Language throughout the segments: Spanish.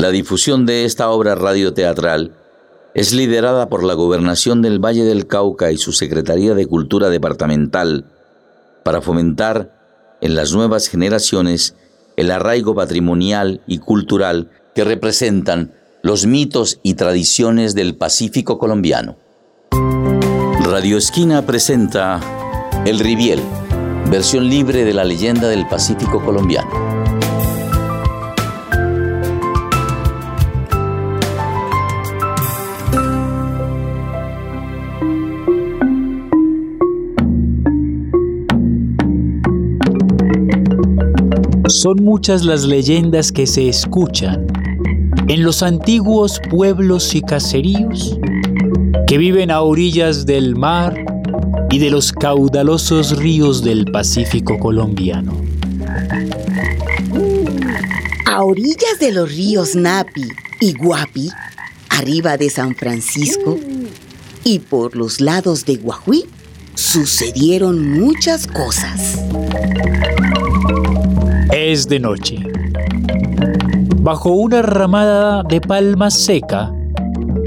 La difusión de esta obra radioteatral es liderada por la Gobernación del Valle del Cauca y su Secretaría de Cultura Departamental para fomentar en las nuevas generaciones el arraigo patrimonial y cultural que representan los mitos y tradiciones del Pacífico colombiano. Radio Esquina presenta El Riviel, versión libre de la leyenda del Pacífico colombiano. Son muchas las leyendas que se escuchan en los antiguos pueblos y caseríos que viven a orillas del mar y de los caudalosos ríos del Pacífico colombiano. A orillas de los ríos Napi y Guapi, arriba de San Francisco y por los lados de Guajuí, sucedieron muchas cosas. Es de noche. Bajo una ramada de palma seca,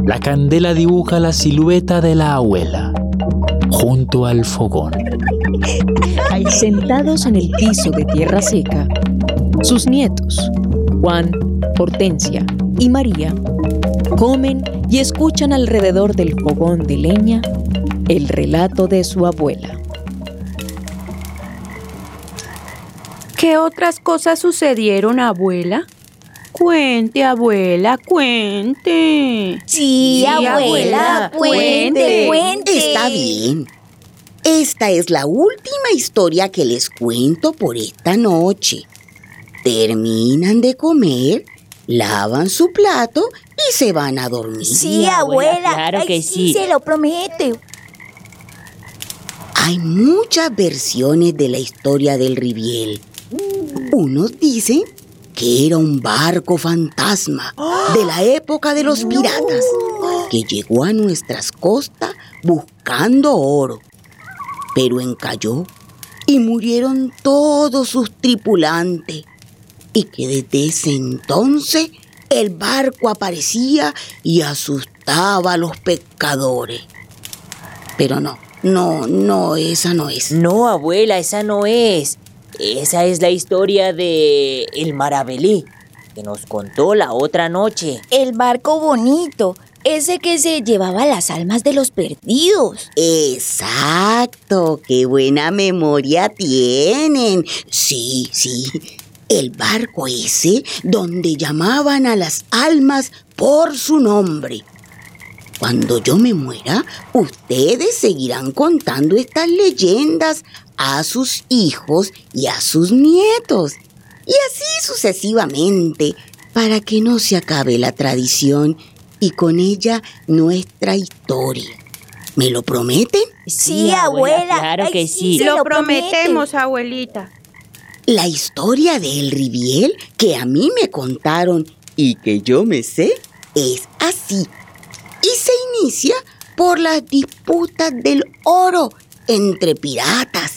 la candela dibuja la silueta de la abuela junto al fogón. Sentados en el piso de tierra seca, sus nietos, Juan, Hortensia y María, comen y escuchan alrededor del fogón de leña el relato de su abuela. ¿Qué otras cosas sucedieron, abuela? Cuente, abuela, cuente. Sí, abuela, cuente, cuente. Está bien. Esta es la última historia que les cuento por esta noche. Terminan de comer, lavan su plato y se van a dormir. Sí, abuela. claro que sí. Se lo promete. Hay muchas versiones de la historia del Riviel. Unos dicen que era un barco fantasma de la época de los piratas que llegó a nuestras costas buscando oro, pero encalló y murieron todos sus tripulantes y que desde ese entonces el barco aparecía y asustaba a los pescadores. Pero no, no, no, esa no es. No, abuela, esa no es. Esa es la historia de El Marabelí, que nos contó la otra noche. El barco bonito, ese que se llevaba las almas de los perdidos. Exacto, qué buena memoria tienen. Sí, sí, el barco ese donde llamaban a las almas por su nombre. Cuando yo me muera, ustedes seguirán contando estas leyendas a sus hijos y a sus nietos. Y así sucesivamente, para que no se acabe la tradición y con ella nuestra historia. ¿Me lo prometen? Sí, abuela. Claro que sí. lo, promete. prometemos, abuelita. La historia de El Riviel que a mí me contaron y que yo me sé es así. Y se inicia por las disputas del oro entre piratas.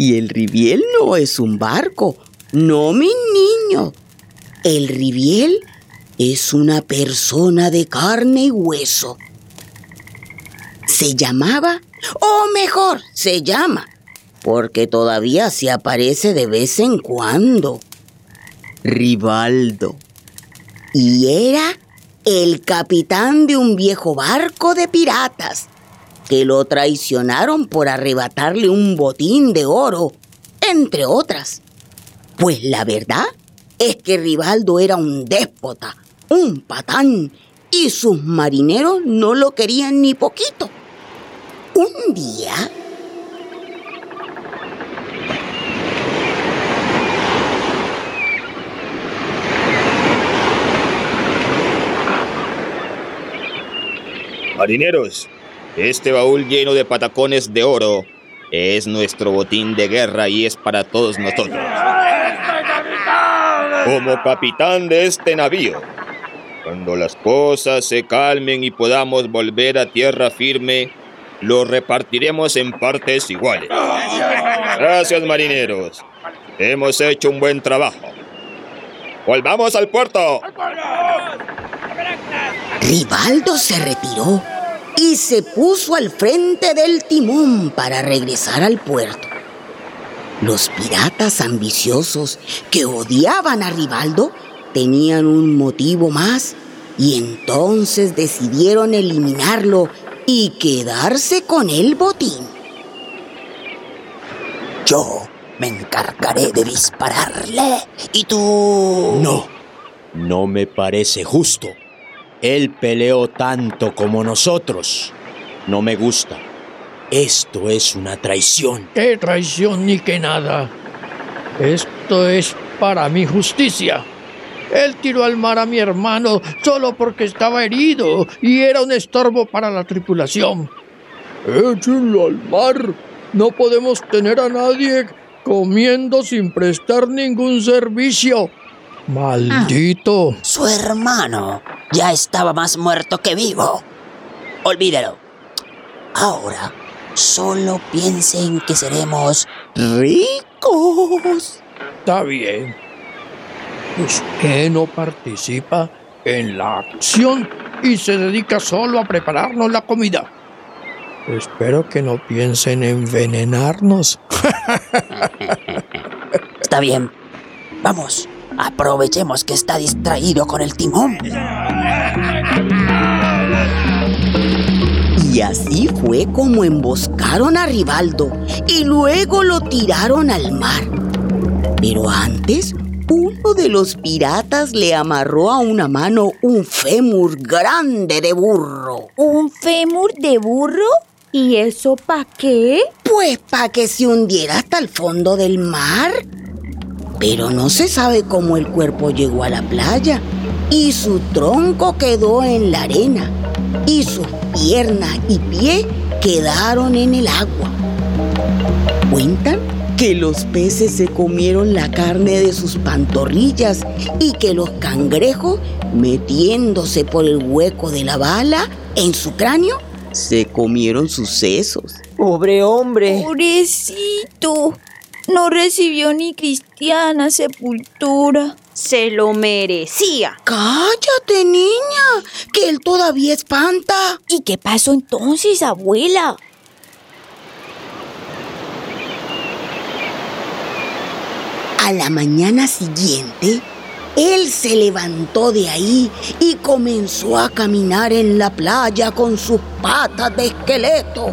Y el Riviel no es un barco, no mi niño. El Riviel es una persona de carne y hueso. Se llamaba, o mejor, se llama, porque todavía se aparece de vez en cuando. Rivaldo. Y era el capitán de un viejo barco de piratas que lo traicionaron por arrebatarle un botín de oro, entre otras. Pues la verdad es que Rivaldo era un déspota, un patán, y sus marineros no lo querían ni poquito. Un día... Marineros, este baúl lleno de patacones de oro es nuestro botín de guerra y es para todos nosotros. Como capitán de este navío, cuando las cosas se calmen y podamos volver a tierra firme, lo repartiremos en partes iguales. Gracias, marineros. Hemos hecho un buen trabajo. ¡Volvamos al puerto! Rivaldo se retiró y se puso al frente del timón para regresar al puerto. Los piratas ambiciosos que odiaban a Rivaldo tenían un motivo más y entonces decidieron eliminarlo y quedarse con el botín. Yo me encargaré de dispararle y tú... No, no me parece justo. Él peleó tanto como nosotros. No me gusta. Esto es una traición. ¿Qué traición ni qué nada? Esto es para mi justicia. Él tiró al mar a mi hermano solo porque estaba herido y era un estorbo para la tripulación. Échenlo al mar. No podemos tener a nadie comiendo sin prestar ningún servicio. Maldito. Su hermano ya estaba más muerto que vivo. Olvídalo. Ahora, solo piense en que seremos ricos. Está bien. Usted no participa en la acción y se dedica solo a prepararnos la comida. Espero que no piensen en envenenarnos. Está bien. Vamos, aprovechemos que está distraído con el timón. Y así fue como emboscaron a Rivaldo y luego lo tiraron al mar. Pero antes, uno de los piratas le amarró a una mano un fémur grande de burro. ¿Un fémur de burro? ¿Y eso pa' qué? Pues para que se hundiera hasta el fondo del mar. Pero no se sabe cómo el cuerpo llegó a la playa y su tronco quedó en la arena y sus piernas y pie quedaron en el agua. Cuentan que los peces se comieron la carne de sus pantorrillas y que los cangrejos, metiéndose por el hueco de la bala en su cráneo, se comieron sus sesos. Pobre hombre. Pobrecito. No recibió ni cristiana sepultura. Se lo merecía. Cállate, niña, que él todavía espanta. ¿Y qué pasó entonces, abuela? A la mañana siguiente, él se levantó de ahí y comenzó a caminar en la playa con sus patas de esqueleto,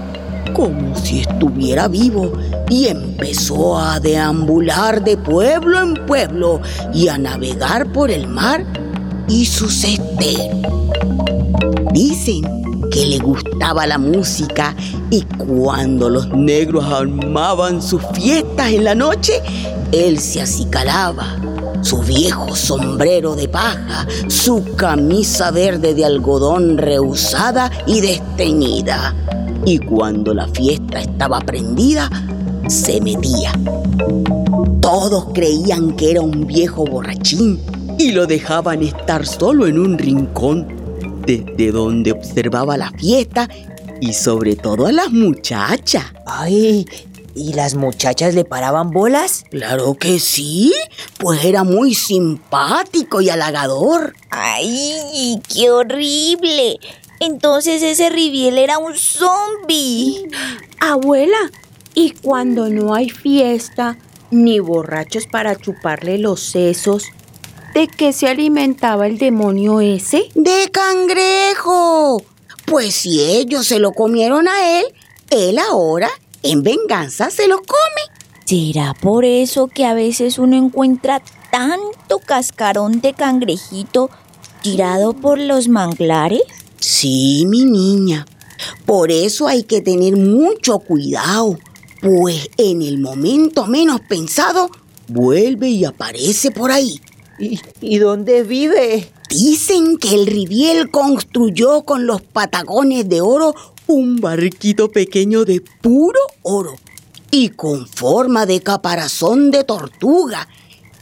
como si estuviera vivo, y empezó a deambular de pueblo en pueblo y a navegar por el mar y sus esteros. Dicen que le gustaba la música y cuando los negros armaban sus fiestas en la noche, él se acicalaba su viejo sombrero de paja, su camisa verde de algodón rehusada y desteñida. Y cuando la fiesta estaba prendida, se metía. Todos creían que era un viejo borrachín y lo dejaban estar solo en un rincón, desde donde observaba la fiesta y sobre todo a las muchachas. Ay, ¿y las muchachas le paraban bolas? Claro que sí, pues era muy simpático y halagador. ¡Ay, qué horrible! Entonces ese Riviel era un zombie. Abuela, ¿y cuando no hay fiesta ni borrachos para chuparle los sesos? ¿De qué se alimentaba el demonio ese? ¡De cangrejo! Pues si ellos se lo comieron a él, él ahora, en venganza, se los come. ¿Será por eso que a veces uno encuentra tanto cascarón de cangrejito tirado por los manglares? Sí, mi niña. Por eso hay que tener mucho cuidado, pues en el momento menos pensado, vuelve y aparece por ahí. ¿Y, y dónde vive? Dicen que el Riviel construyó con los patagones de oro un barquito pequeño de puro oro y con forma de caparazón de tortuga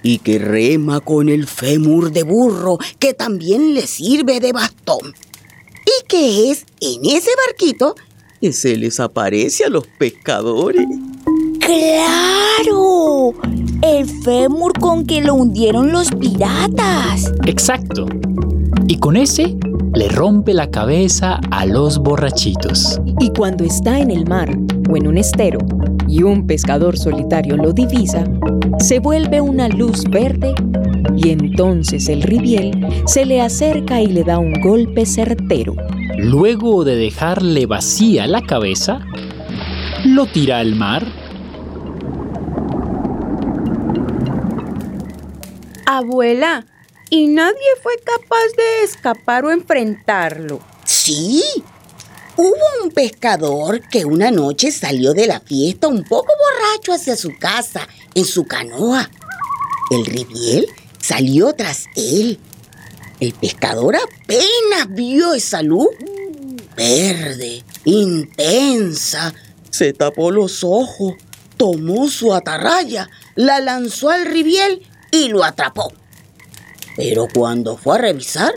y que rema con el fémur de burro que también le sirve de bastón. Y que es en ese barquito que se les aparece a los pescadores. ¡Claro! El fémur con que lo hundieron los piratas. Exacto. Y con ese le rompe la cabeza a los borrachitos. Y cuando está en el mar o en un estero y un pescador solitario lo divisa, se vuelve una luz verde y entonces el ribiel se le acerca y le da un golpe certero. Luego de dejarle vacía la cabeza, lo tira al mar. Abuela, y nadie fue capaz de escapar o enfrentarlo. Sí. Hubo un pescador que una noche salió de la fiesta un poco borracho hacia su casa en su canoa. El ribiel salió tras él. El pescador apenas vio esa luz verde, intensa. Se tapó los ojos, tomó su atarraya, la lanzó al ribiel y lo atrapó. Pero cuando fue a revisar,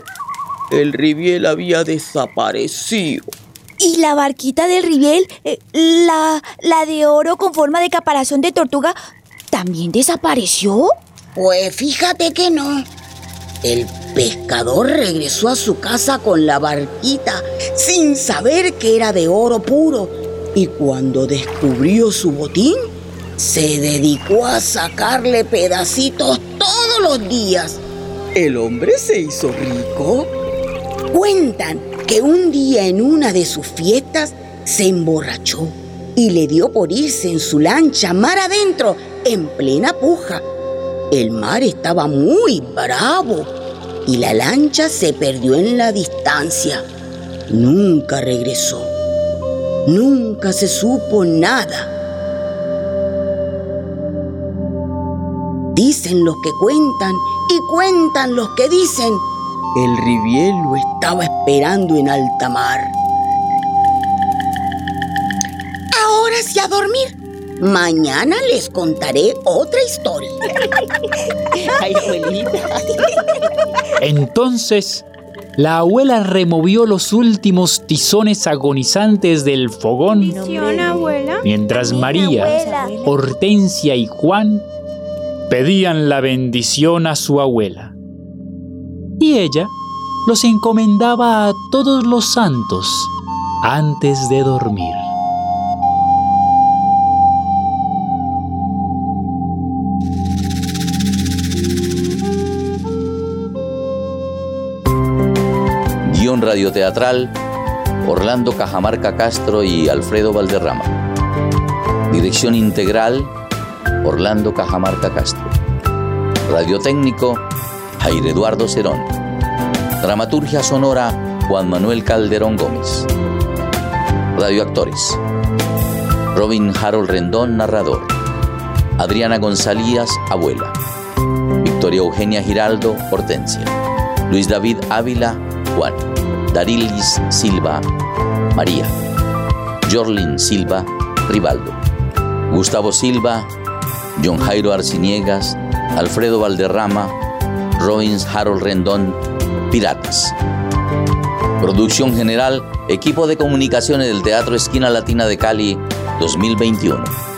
el ribiel había desaparecido. ¿Y la barquita del ribiel, eh, la, la de oro con forma de caparazón de tortuga, también desapareció? Pues fíjate que no. El pescador regresó a su casa con la barquita sin saber que era de oro puro y cuando descubrió su botín, se dedicó a sacarle pedacitos todos los días. El hombre se hizo rico. Cuentan que un día en una de sus fiestas se emborrachó y le dio por irse en su lancha mar adentro en plena puja. El mar estaba muy bravo y la lancha se perdió en la distancia. Nunca regresó. Nunca se supo nada. Dicen los que cuentan y cuentan los que dicen. El ribiel lo estaba esperando en alta mar. Ahora sí a dormir. Mañana les contaré otra historia. Ay, abuelita. Entonces, la abuela removió los últimos tizones agonizantes del fogón, Bendición, abuela. mientras María. Hortensia y Juan pedían la bendición a su abuela. Y ella los encomendaba a todos los santos antes de dormir. Radioteatral, Orlando Cajamarca Castro y Alfredo Valderrama. Dirección integral, Orlando Cajamarca Castro. Radiotécnico, Jair Eduardo Cerón. Dramaturgia sonora, Juan Manuel Calderón Gómez. Radioactores. Robin Harold Rendón, narrador. Adriana González, abuela. Victoria Eugenia Giraldo, Hortensia. Luis David Ávila, Juan. Darilis Silva, María. Jorlin Silva, Rivaldo. Gustavo Silva, John Jairo Arciniegas, Alfredo Valderrama, Robbins Harold Rendón, Piratas. Producción general, equipo de comunicaciones del Teatro Esquina Latina de Cali 2021.